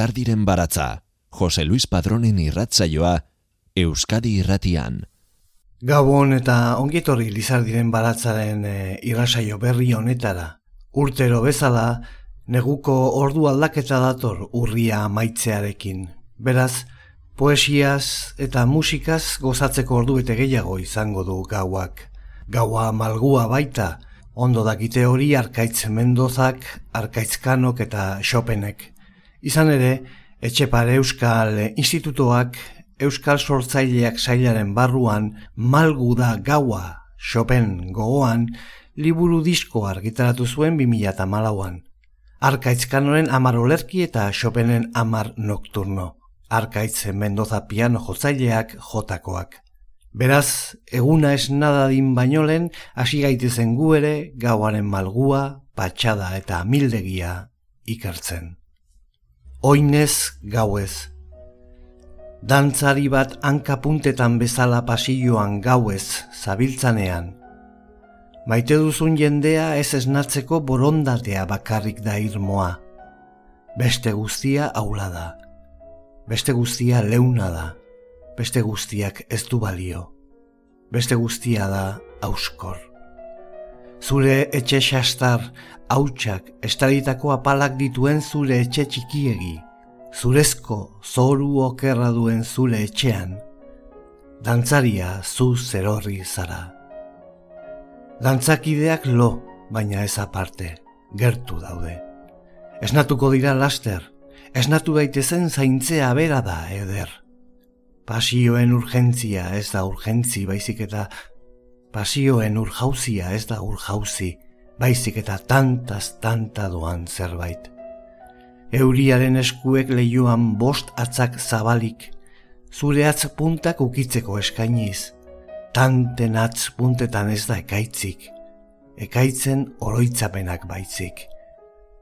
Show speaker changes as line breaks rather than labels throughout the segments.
Lizardiren baratza, Jose Luis Padronen irratzaioa, Euskadi irratian.
Gabon eta ongietorri Lizardiren baratzaren e, irratsaio berri honetara. Urtero bezala, neguko ordu aldaketa dator urria maitzearekin. Beraz, poesiaz eta musikaz gozatzeko ordu bete gehiago izango du gauak. Gaua malgua baita, ondo dakite hori arkaitz mendozak, arkaitzkanok eta xopenek. Izan ere, Etxepare Euskal Institutoak Euskal Sortzaileak sailaren barruan malgu da gaua Chopin gogoan liburu disko argitaratu zuen 2008an. Arkaitzkanoren amar olerki eta Chopinen amar nokturno. Arkaitz Mendoza piano jotzaileak jotakoak. Beraz, eguna ez nadadin bainolen hasi gaitezen gu ere gauaren malgua, patxada eta mildegia ikertzen oinez gauez. Dantzari bat hankapuntetan bezala pasilloan gauez zabiltzanean. Maite duzun jendea ez esnatzeko borondatea bakarrik da irmoa. Beste guztia aula da. Beste guztia leuna da. Beste guztiak ez du balio. Beste guztia da auskor. Zure etxe xastar, hautsak, estaritako apalak dituen zure etxe txikiegi, zurezko zoru okerra duen zure etxean, dantzaria zu zerorri zara. Dantzakideak lo, baina ez aparte, gertu daude. Esnatuko dira laster, esnatu daitezen zaintzea bera da, eder. Pasioen urgentzia ez da urgentzi baizik eta pasioen urjauzia ez da urjauzi, baizik eta tantaz tanta doan zerbait. Euriaren eskuek lehioan bost atzak zabalik, zure atz puntak ukitzeko eskainiz, tanten atz puntetan ez da ekaitzik, ekaitzen oroitzapenak baitzik.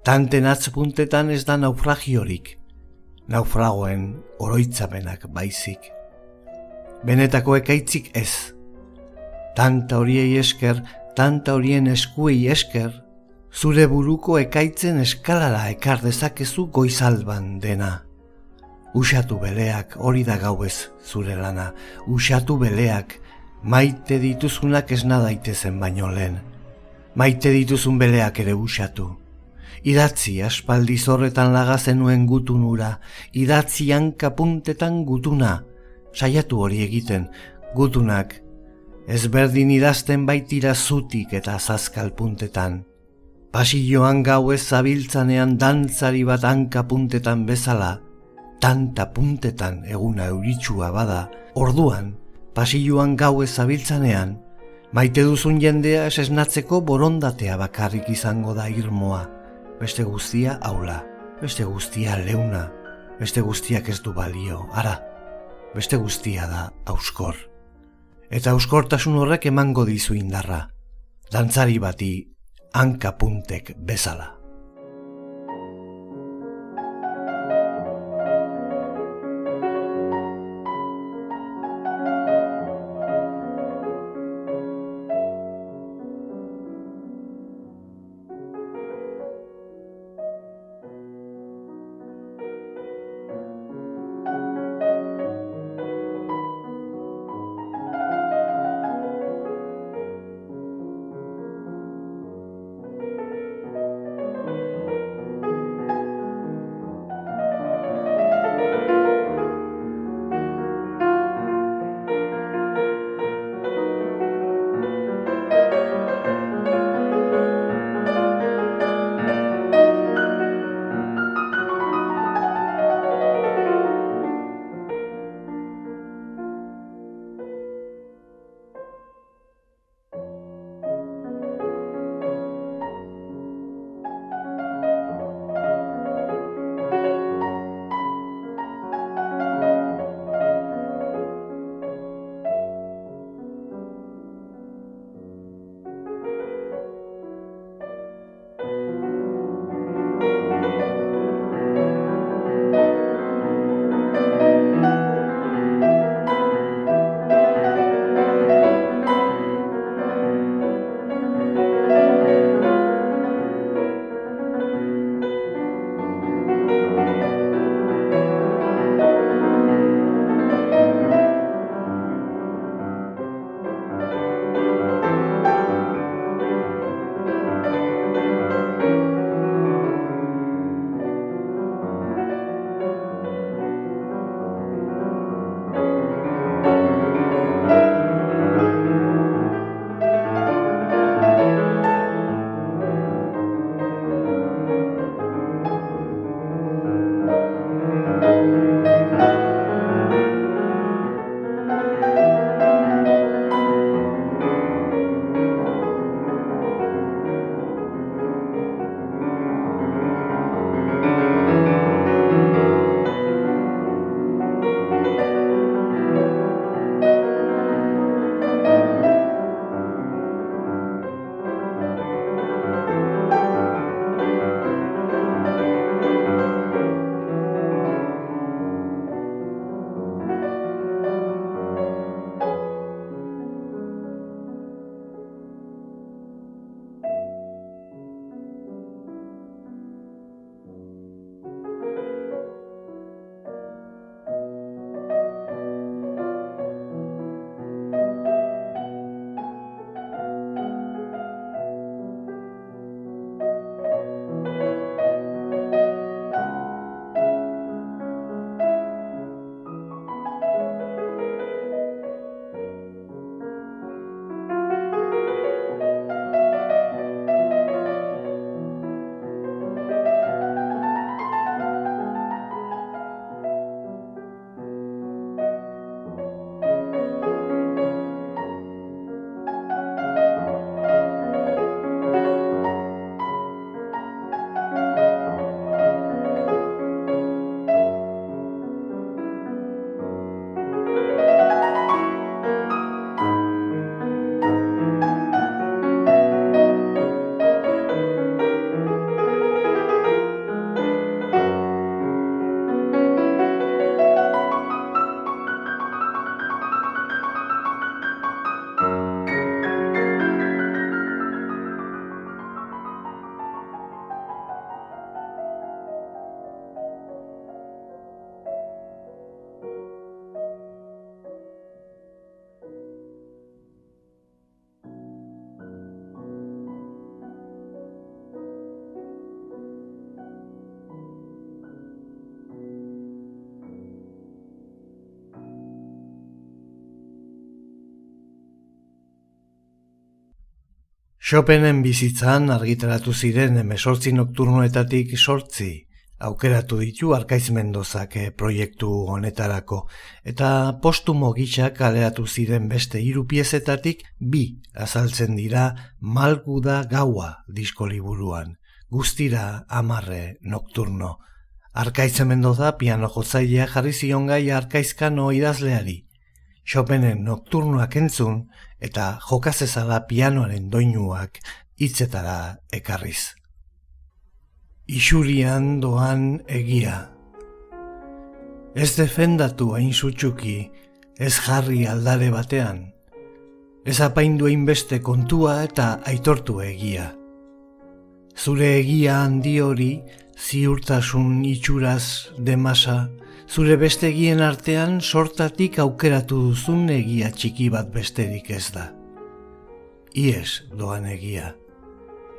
Tanten atz puntetan ez da naufragiorik, naufragoen oroitzapenak baizik. Benetako ekaitzik ez, tanta horiei esker, tanta horien eskuei esker, zure buruko ekaitzen eskalara ekar dezakezu goizalban dena. Usatu beleak hori da gauez zure lana, usatu beleak maite dituzunak ez daitezen baino lehen. Maite dituzun beleak ere usatu. Idatzi aspaldi zorretan laga zenuen gutunura, idatzi hankapuntetan gutuna, saiatu hori egiten, gutunak ezberdin idazten baitira zutik eta zazkal puntetan. Pasilloan gau ez zabiltzanean dantzari bat hanka puntetan bezala, tanta puntetan eguna euritsua bada, orduan, pasilloan gau ez zabiltzanean, maite duzun jendea ez esnatzeko borondatea bakarrik izango da irmoa, beste guztia aula, beste guztia leuna, beste guztiak ez du balio, ara, beste guztia da auskor eta euskortasun horrek emango dizu indarra, dantzari bati hankapuntek bezala. Chopinen bizitzan argitaratu ziren emesortzi nokturnoetatik sortzi, aukeratu ditu Arkaiz Mendozak eh, proiektu honetarako. Eta postumo gisa kaleratu ziren beste hiru piezetatik bi azaltzen dira Malguda gaua disko liburuan guztira amarre nokturno Arkaiz Mendoza piano jotzailea jarri zion gai Arkaizkano idazleari Chopinen nokturnoak entzun eta jokazezala pianoaren doinuak hitzetara ekarriz. Isurian doan egia. Ez defendatu hain zutxuki, ez jarri aldare batean. Ez apaindu beste kontua eta aitortu egia. Zure egia handi hori, ziurtasun itxuraz demasa, zure beste egien artean sortatik aukeratu duzun egia txiki bat besterik ez da. Ies doan egia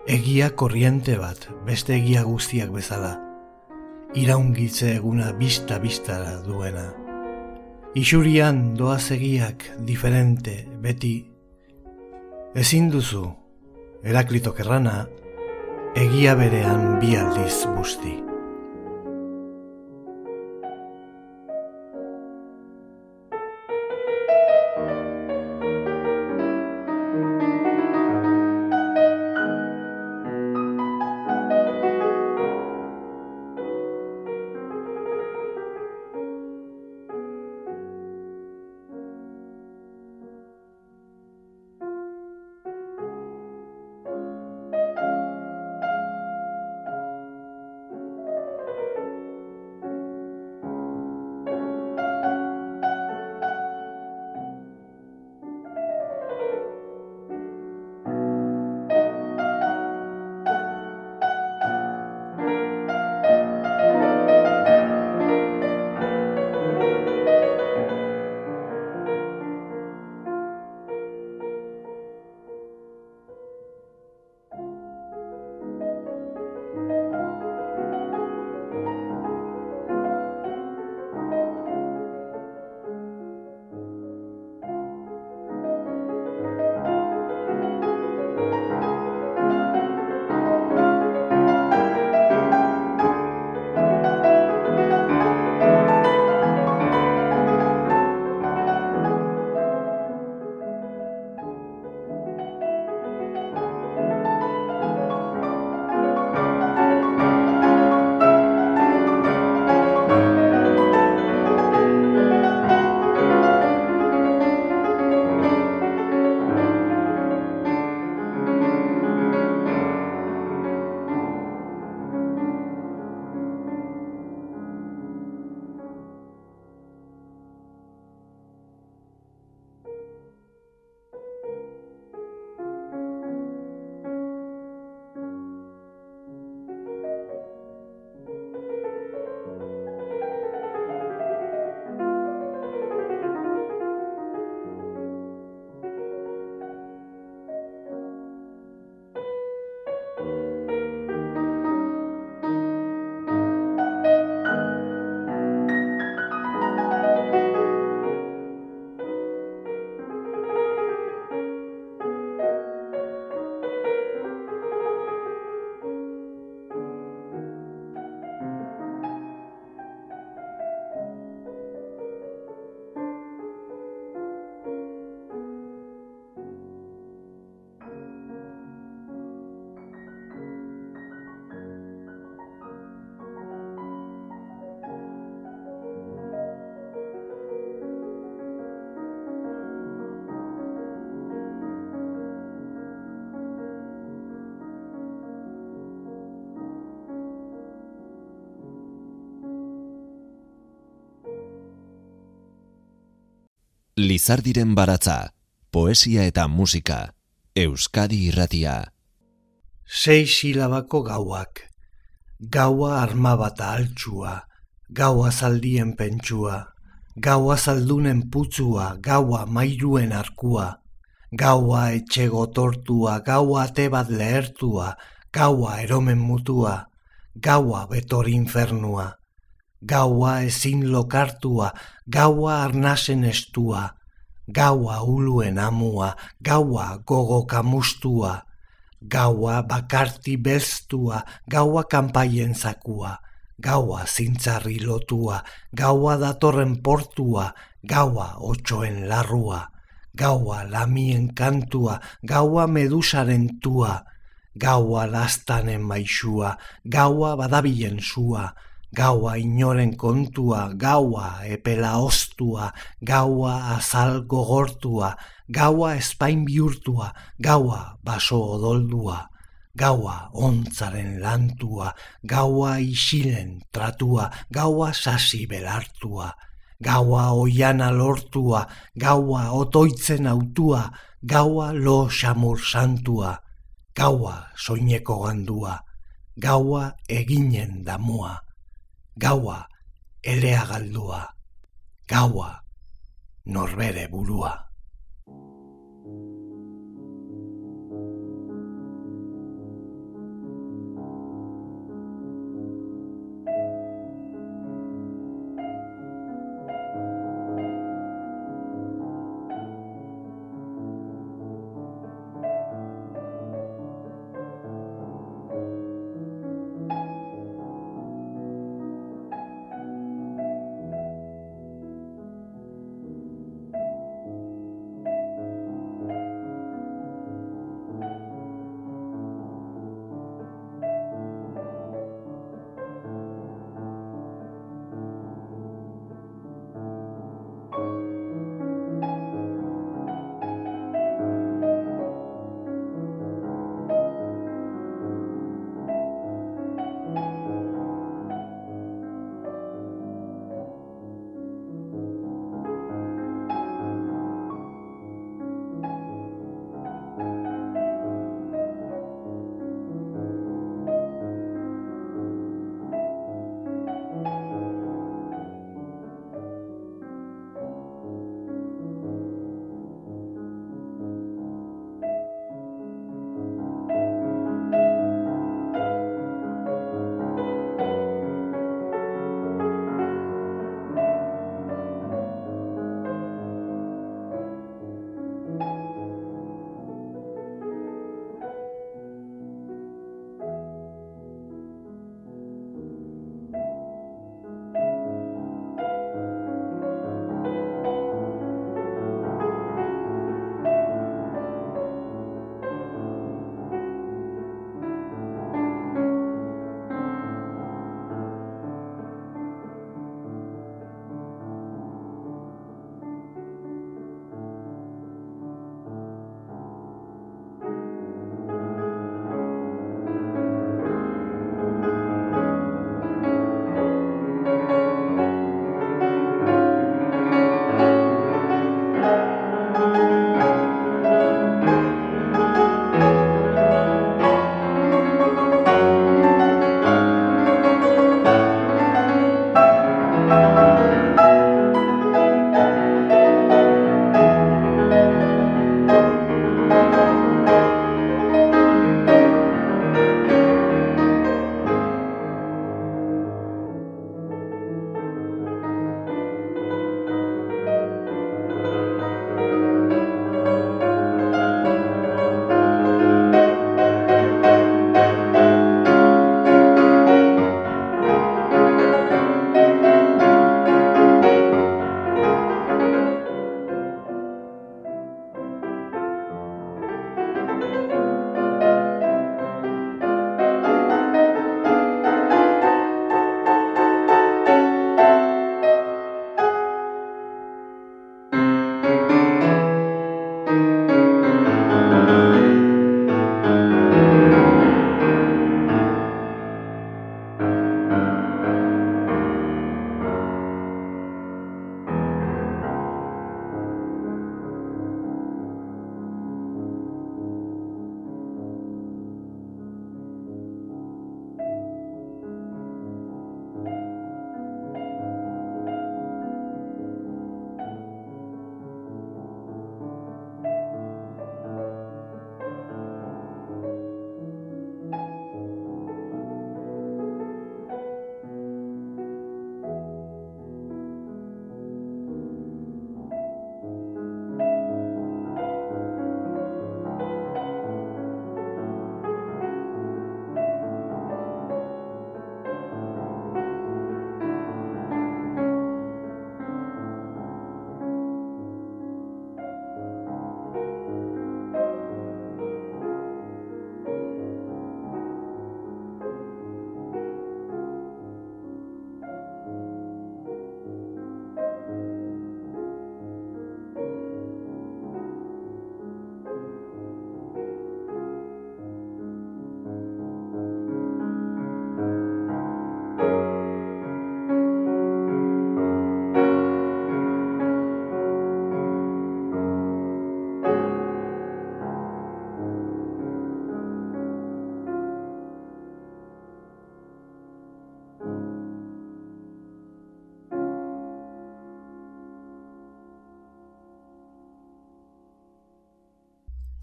egia korriente bat, beste egia guztiak bezala. Iraungitze eguna bista bistara duena. Isurian doaz egiak diferente beti. Ezin duzu, eraklito kerrana, egia berean bi aldiz busti.
Lizardiren baratza, poesia eta musika, Euskadi irratia.
Sei silabako gauak, gaua arma bat altxua, gaua zaldien pentsua, gaua zaldunen putzua, gaua mairuen arkua, gaua etxego tortua, gaua ate bat lehertua, gaua eromen mutua, gaua betor infernua gaua ezin lokartua, gaua arnasen estua, gaua uluen amua, gaua gogo kamustua, gaua bakarti belztua, gaua kanpaien zakua, gaua zintzarri lotua, gaua datorren portua, gaua otxoen larrua, gaua lamien kantua, gaua medusaren tua, gaua lastanen maixua, gaua badabilen sua, gaua inoren kontua, gaua epela ostua, gaua azal gogortua, gaua espain bihurtua, gaua baso odoldua, gaua ontzaren lantua, gaua isilen tratua, gaua sasi belartua, gaua oiana lortua, gaua otoitzen autua, gaua lo xamur santua, gaua soineko gandua, gaua eginen damua gaua elea galdua, gaua norbere burua.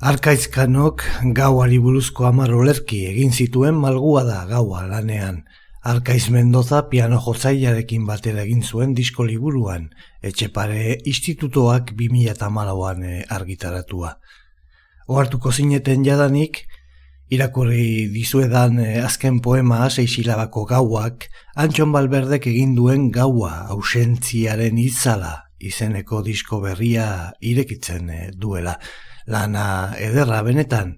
Arkaizkanok gauari buruzko amar olerki egin zituen malgua da gaua lanean. Arkaiz Mendoza piano jotzaiarekin batera egin zuen disko liburuan, etxepare institutoak 2008an eh, argitaratua. Oartuko zineten jadanik, irakurri dizuedan eh, azken poema seisilabako gauak, Antxon Balberdek egin duen gaua ausentziaren itzala izeneko disko berria irekitzen eh, duela lana ederra benetan,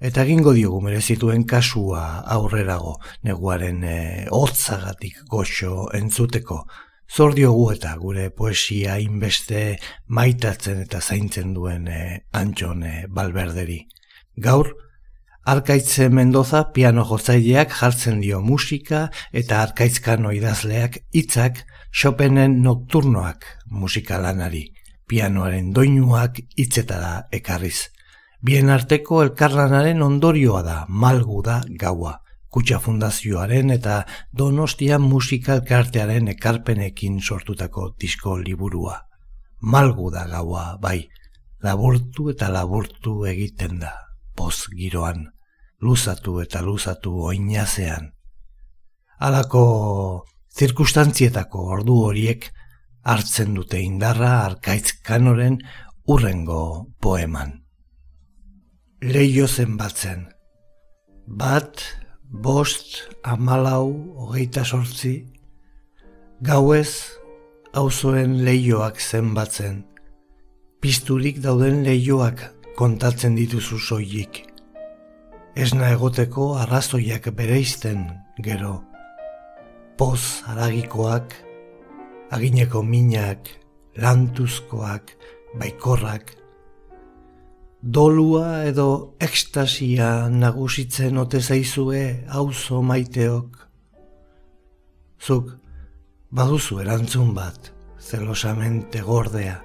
eta egingo diogu merezituen kasua aurrerago, neguaren e, hotzagatik goxo entzuteko, zor diogu eta gure poesia inbeste maitatzen eta zaintzen duen e, antxon e, balberderi. Gaur, Arkaitze Mendoza piano jotzaileak jartzen dio musika eta arkaitzkano idazleak hitzak Chopinen nocturnoak musikalanari pianoaren doinuak hitzetara ekarriz. Bien arteko elkarlanaren ondorioa da, malgu da gaua. Kutsa fundazioaren eta donostia musika elkartearen ekarpenekin sortutako disko liburua. Malgu da gaua, bai, laburtu eta laburtu egiten da, poz giroan, luzatu eta luzatu oinazean. Halako zirkustantzietako ordu horiek hartzen dute indarra arkaitz kanoren urrengo poeman. Leio zenbatzen. Bat, bost, amalau, hogeita sortzi, gauez, auzoen leioak zenbatzen. Pisturik dauden leioak kontatzen dituzu soilik. Esna egoteko arrazoiak bereizten, gero. Poz aragikoak, agineko minak, lantuzkoak, baikorrak, dolua edo ekstasia nagusitzen ote zaizue auzo maiteok. Zuk, baduzu erantzun bat, zelosamente gordea,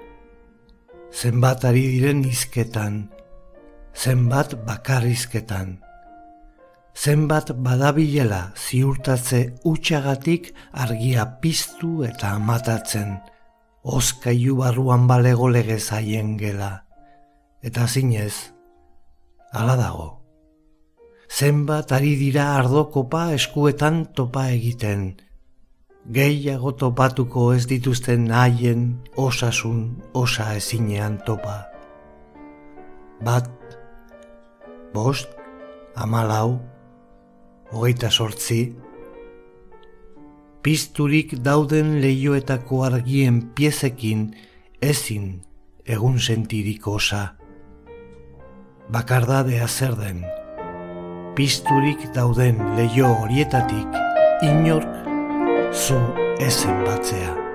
zenbat ari diren izketan, zenbat bakarrizketan, zenbat badabilela ziurtatze utxagatik argia piztu eta amatatzen, oskaiu barruan balego lege zaien gela, eta zinez, ala dago. Zenbat ari dira ardokopa eskuetan topa egiten, gehiago topatuko ez dituzten haien osasun osa ezinean topa. Bat, bost, amalau, hogeita sortzi, pizturik dauden leioetako argien piezekin ezin egun sentirik osa. Bakardadea zer den, pizturik dauden leio horietatik inork zu ezen batzea.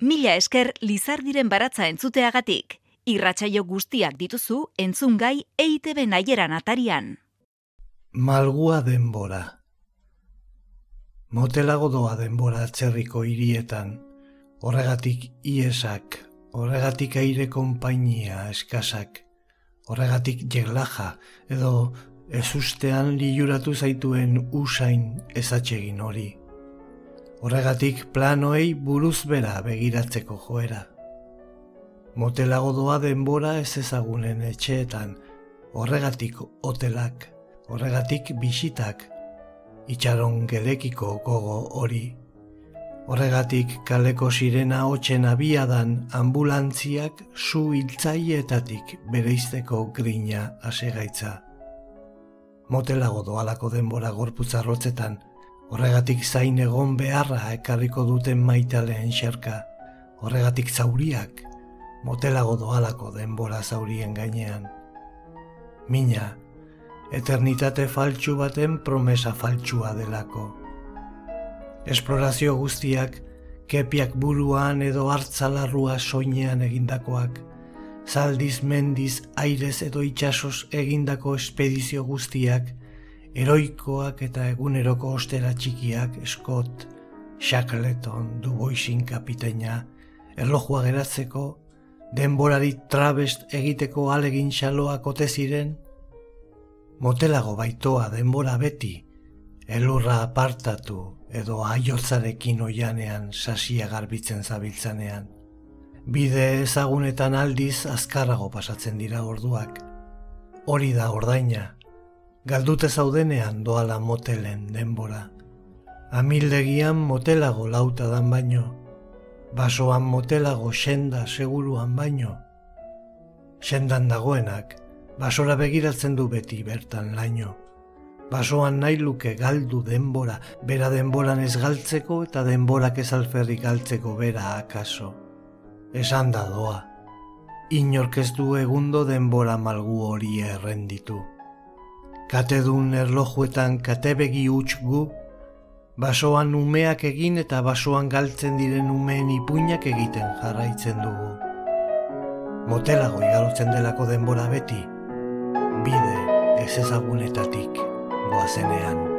Mila esker lizardiren baratza entzuteagatik. Irratsaio guztiak dituzu entzungai EITB naieran atarian.
Malgua denbora. Motelago doa denbora atzerriko hirietan. Horregatik iesak, horregatik aire konpainia eskasak, horregatik jeglaja edo ezustean liuratu zaituen usain ezatsegin hori. Horregatik planoei buruz bera begiratzeko joera. Motelago doa denbora ez ezagunen etxeetan, horregatik hotelak, horregatik bisitak, itxaron gedekiko gogo hori. Horregatik kaleko sirena hotxen abiadan ambulantziak zu hiltzaietatik bereizteko grina asegaitza. Motelago doalako denbora gorputzarrotzetan, horregatik zain egon beharra ekarriko duten maitaleen xerka, horregatik zauriak, motelago doalako denbora zaurien gainean. Mina, eternitate faltsu baten promesa faltsua delako. Esplorazio guztiak, kepiak buruan edo hartzalarrua soinean egindakoak, zaldiz mendiz airez edo itxasos egindako espedizio guztiak, eroikoak eta eguneroko ostera txikiak, Scott, Shackleton, Duboisin kapiteina, erlojua geratzeko, denborari trabest egiteko alegin xaloak ote ziren, motelago baitoa denbora beti, elurra apartatu edo aiotzarekin oianean sasia garbitzen zabiltzanean. Bide ezagunetan aldiz azkarrago pasatzen dira orduak. Hori da ordaina, galdute zaudenean doala motelen denbora. Amildegian motelago lauta dan baino, basoan motelago senda seguruan baino. Sendan dagoenak, basora begiratzen du beti bertan laino. Basoan nahi luke galdu denbora, bera denboran ez galtzeko eta denborak ez alferrik galtzeko bera akaso. Esan da doa, inork ez du egundo denbora malgu hori errenditu. Katedun erlojuetan katebegi huts gu, basoan umeak egin eta basoan galtzen diren umeen ipuinak egiten jarraitzen dugu. Motelago igarotzen delako denbora beti, bide ez ezagunetatik goazenean.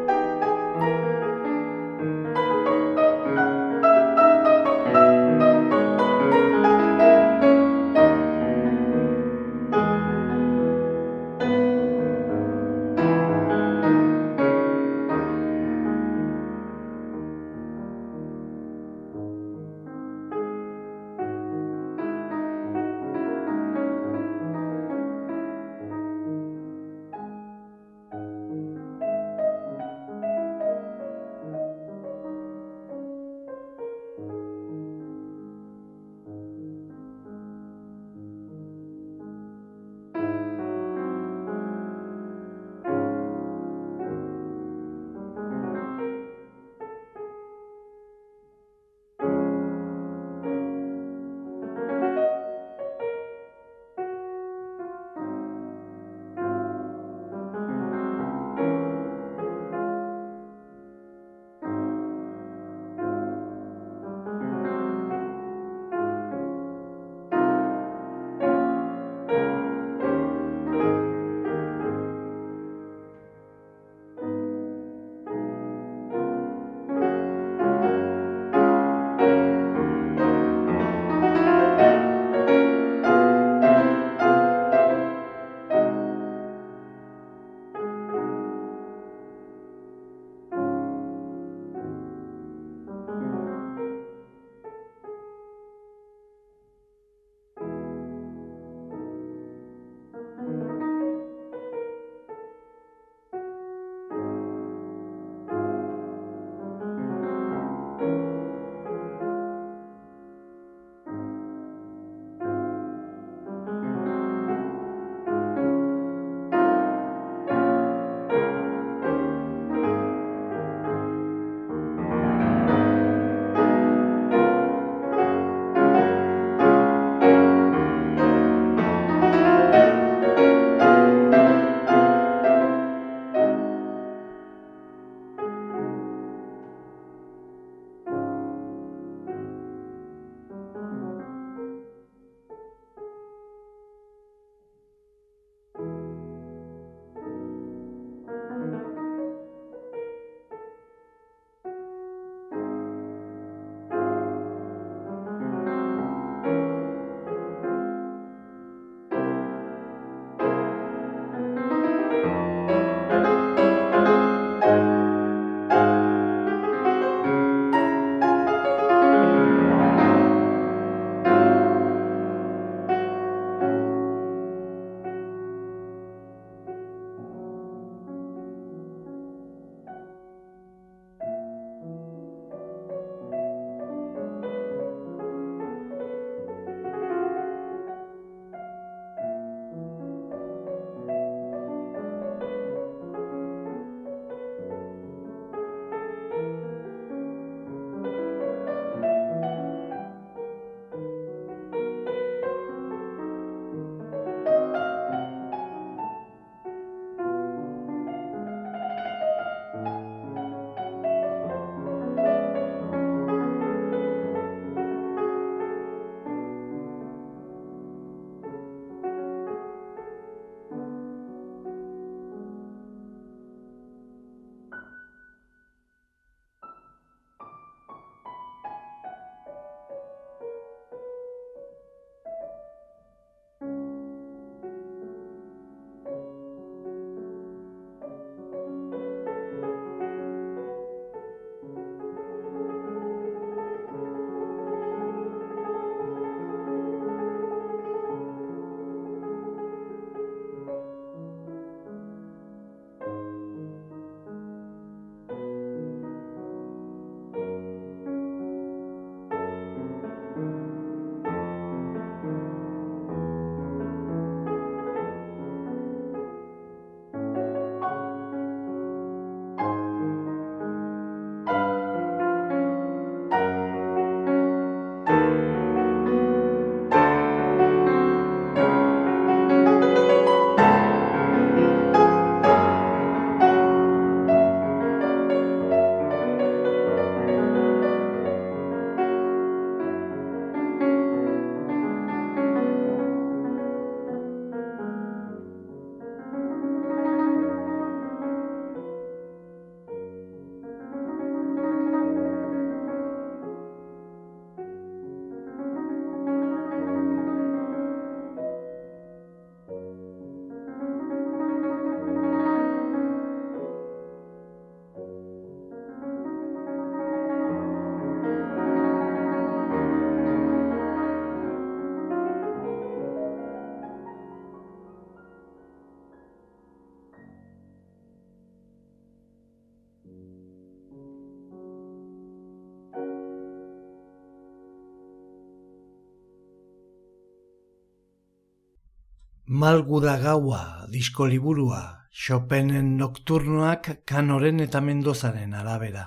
Malguda gaua, disko liburua, Chopinen nokturnoak kanoren eta mendozaren arabera.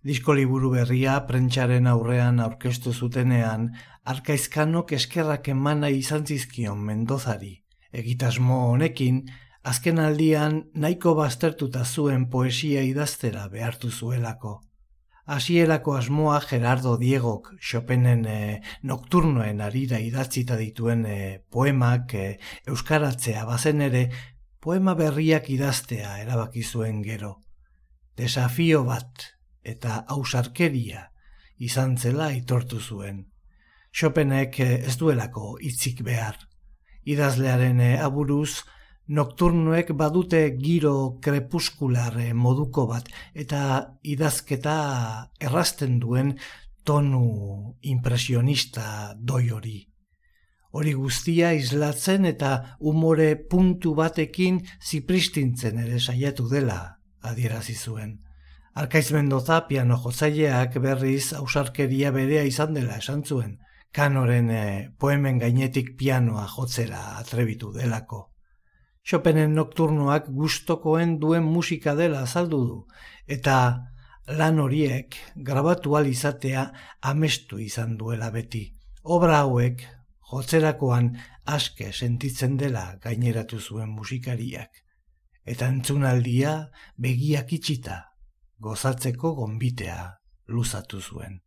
Disko liburu berria prentxaren aurrean aurkeztu zutenean, arkaizkanok eskerrak emana izan zizkion mendozari. Egitasmo honekin, azken aldian nahiko baztertuta zuen poesia idaztera behartu zuelako. Hasierako asmoa Gerardo Diegok Chopinen e, nokturnoen arira idatzita dituen e, poemak e, euskaratzea bazen ere poema berriak idaztea erabaki zuen gero. Desafio bat eta ausarkeria izan zela aitortu zuen. Chopinek ez duelako hitzik behar. Idazlearen aburuz, nokturnuek badute giro krepuskulare moduko bat eta idazketa errasten duen tonu impresionista doi hori. Hori guztia islatzen eta umore puntu batekin zipristintzen ere saiatu dela adierazi zuen. Arkaiz Mendoza piano jotzaileak berriz ausarkeria berea izan dela esan zuen, kanoren eh, poemen gainetik pianoa jotzera atrebitu delako. Chopinen nokturnoak gustokoen duen musika dela azaldu du, eta lan horiek grabatu izatea amestu izan duela beti. Obra hauek jotzerakoan aske sentitzen dela gaineratu zuen musikariak. Eta entzunaldia begiak itxita, gozatzeko gonbitea luzatu zuen.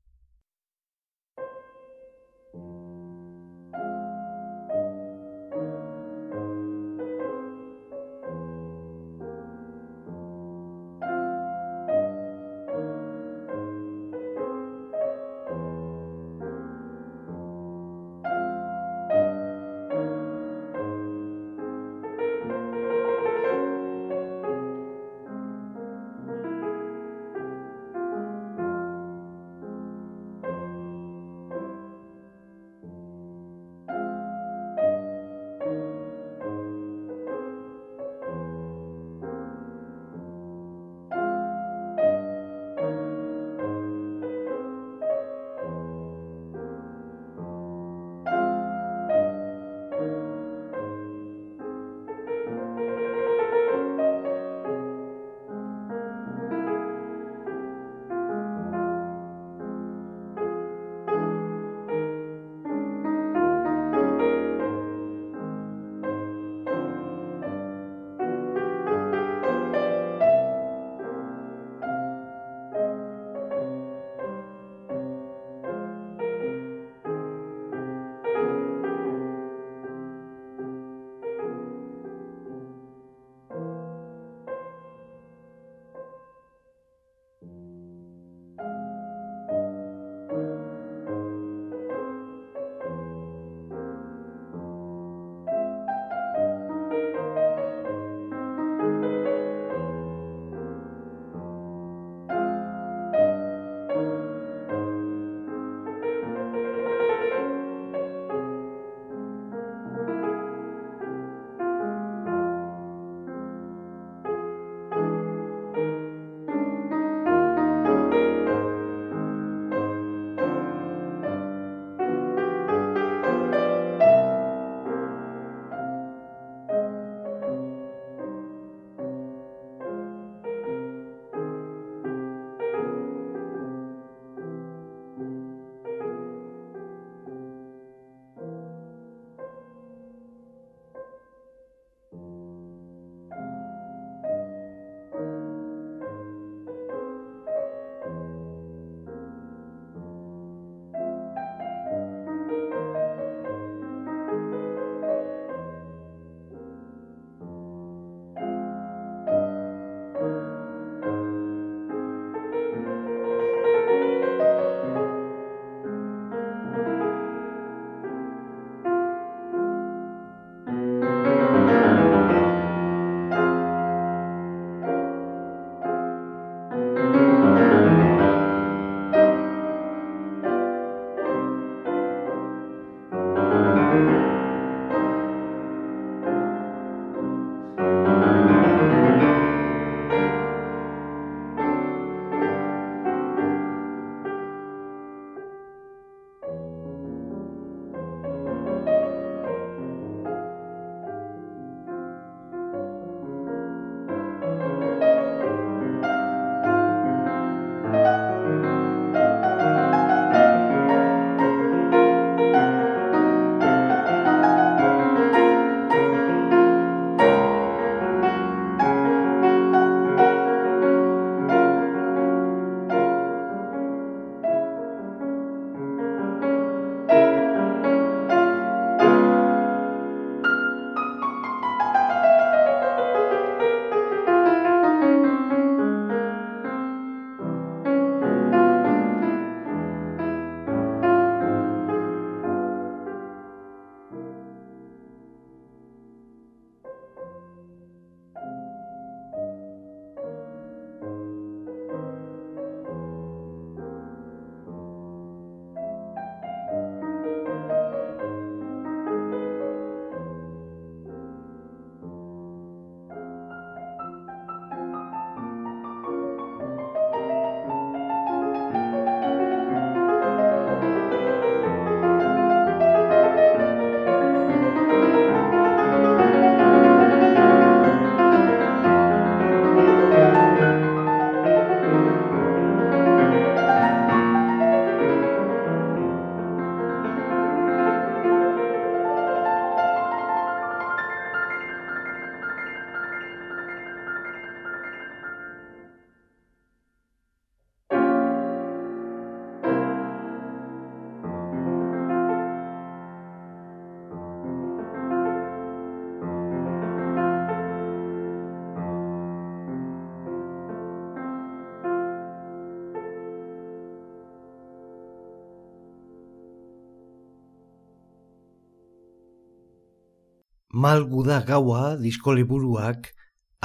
Malgu da gaua diskoliburuak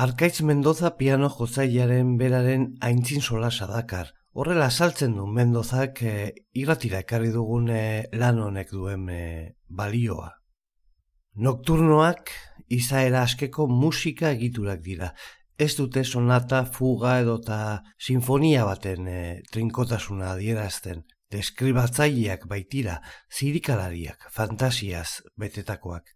Arkaitz Mendoza piano jotzailearen beraren aintzin solasa dakar. Horrela saltzen du Mendozak e, irratira ekarri dugun e, lan honek duen e, balioa. Nokturnoak izaera askeko musika egiturak dira. Ez dute sonata, fuga edota sinfonia baten e, trinkotasuna adierazten. Deskribatzaileak baitira, zirikalariak, fantasiaz betetakoak.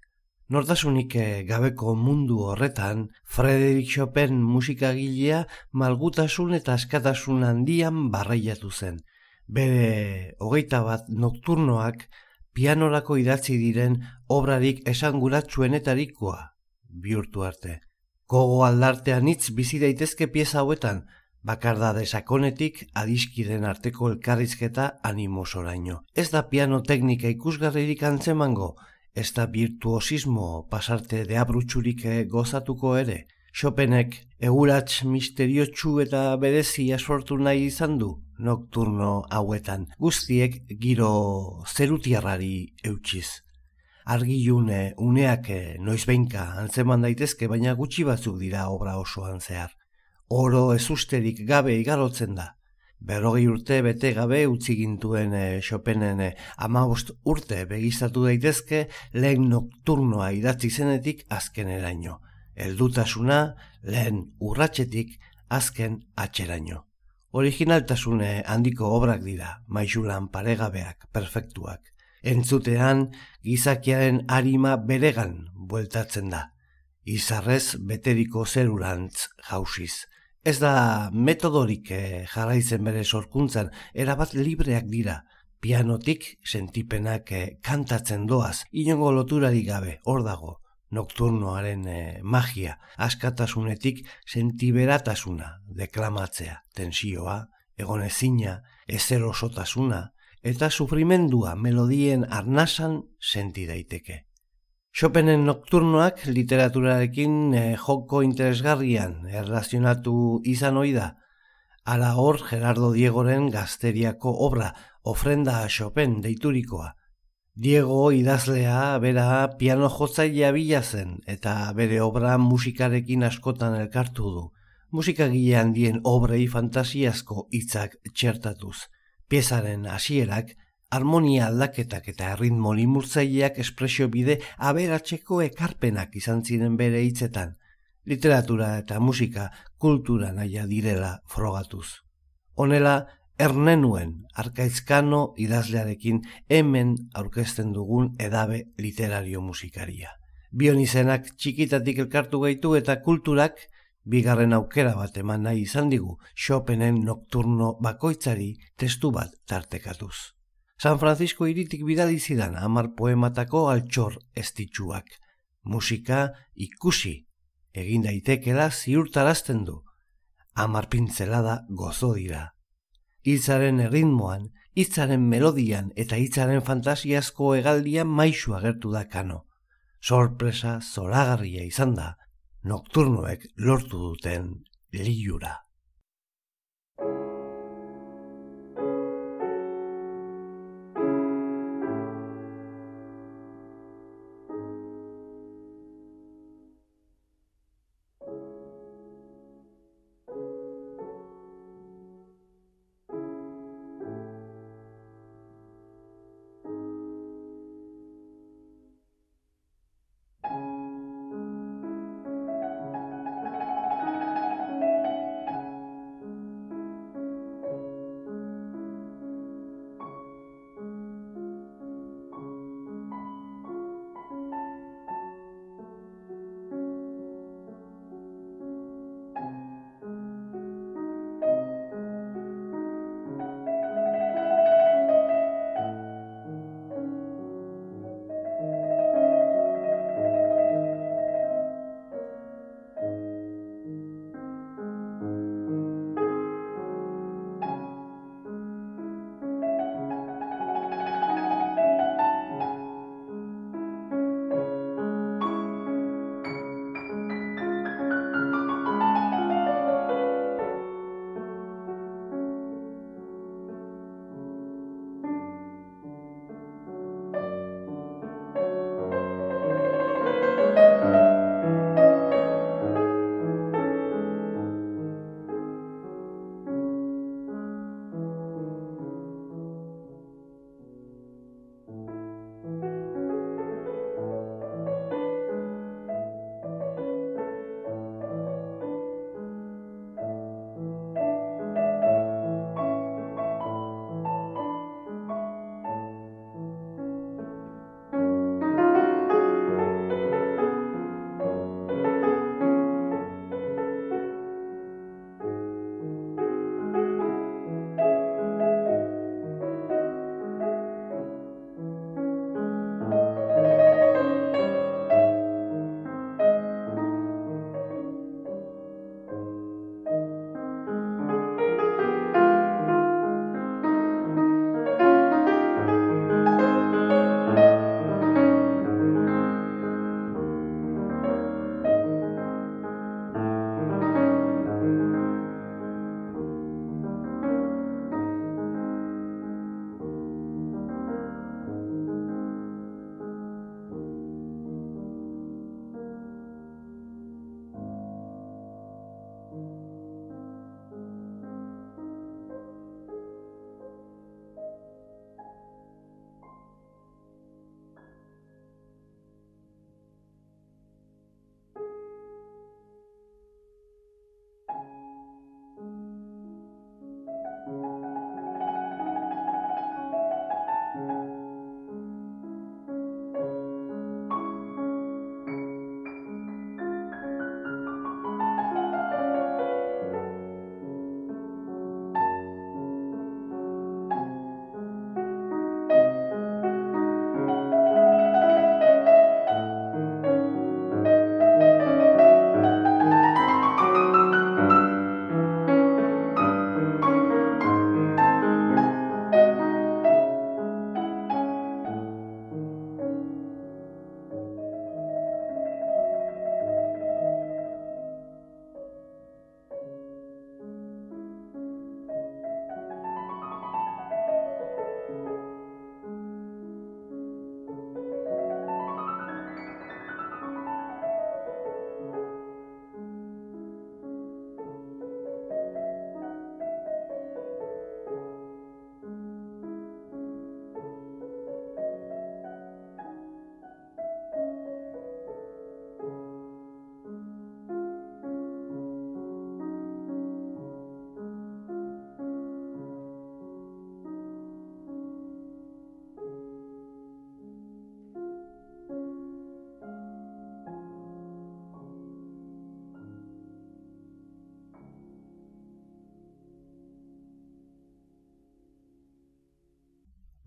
Nortasunik eh, gabeko mundu horretan, Frederik Chopin musikagilea malgutasun eta askatasun handian barraiatu zen. Bere hogeita bat nokturnoak pianorako idatzi diren obrarik esanguratsuenetarikoa bihurtu arte. Gogo aldartean hitz bizi daitezke pieza hauetan, bakarda desakonetik adiskiren arteko elkarrizketa animosoraino. Ez da piano teknika ikusgarririk antzemango, ez da virtuosismo pasarte de abrutsurik eh, gozatuko ere. Chopenek egurats misteriotsu eta berezia sortu nahi izan du nokturno hauetan, guztiek giro zerutiarrari eutxiz. Argilune uneak eh, noiz behinka antzeman daitezke baina gutxi batzuk dira obra osoan zehar. Oro ezusterik gabe igarotzen da, berrogei urte bete gabe utzi gintuen e, Chopinen e, urte begizatu daitezke lehen nokturnoa idatzi zenetik azken eraino. Eldutasuna lehen urratxetik azken atxeraino. Originaltasune handiko obrak dira, maixulan paregabeak, perfektuak. Entzutean gizakiaren arima beregan bueltatzen da. Izarrez beteriko zerurantz jausiz. Ez da metodorik eh, jarraitzen bere sorkuntzan, erabat libreak dira. Pianotik sentipenak eh, kantatzen doaz, inongo loturarik gabe, hor dago. Nokturnoaren eh, magia, askatasunetik sentiberatasuna, deklamatzea, tensioa, egonezina, ezer osotasuna, eta sufrimendua melodien arnasan senti daiteke. Chopinen nokturnoak literaturarekin eh, joko interesgarrian erlazionatu izan ohi da. Ala hor Gerardo Diegoren gazteriako obra, ofrenda a Chopin deiturikoa. Diego idazlea bera piano jotzailea bila zen eta bere obra musikarekin askotan elkartu du. Musika gilean dien obrei fantasiazko hitzak txertatuz. Piezaren hasierak harmonia aldaketak eta erritmo limurtzaileak espresio bide aberatzeko ekarpenak izan ziren bere hitzetan, literatura eta musika kultura naia direla frogatuz. Honela, ernenuen arkaizkano idazlearekin hemen aurkezten dugun edabe literario musikaria. Bion izenak txikitatik elkartu gaitu eta kulturak bigarren aukera bat eman nahi izan digu Chopinen nokturno bakoitzari testu bat tartekatuz. San Francisco iritik bidali zidan hamar poematako altxor estitxuak. Musika ikusi, egin daitekela ziurtarazten du. Hamar pintzelada gozo dira. Hitzaren erritmoan, hitzaren melodian eta hitzaren fantasiazko hegaldian maisu agertu da kano. Sorpresa zoragarria izan da, nokturnoek lortu duten liura.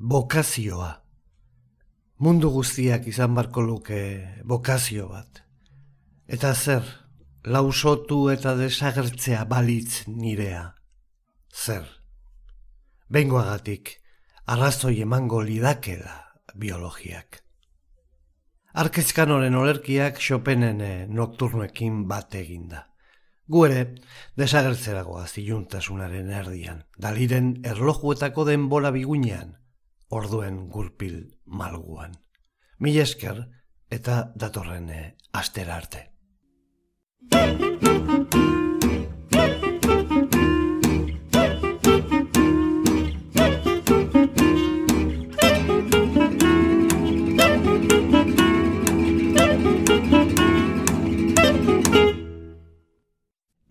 Bokazioa. Mundu guztiak izan barko luke bokazio bat. Eta zer, lausotu eta desagertzea balitz nirea. Zer, bengoagatik, arrazoi emango lidakela biologiak. Arkezkanoren olerkiak Chopinen nokturnoekin bat eginda. Gu ere, desagertzeragoa ziluntasunaren erdian, daliren erlojuetako denbora bigunean, orduen gurpil malguan. Mil esker eta datorren astera arte.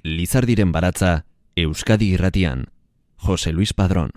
Lizardiren baratza Euskadi Irratian Jose Luis Padrón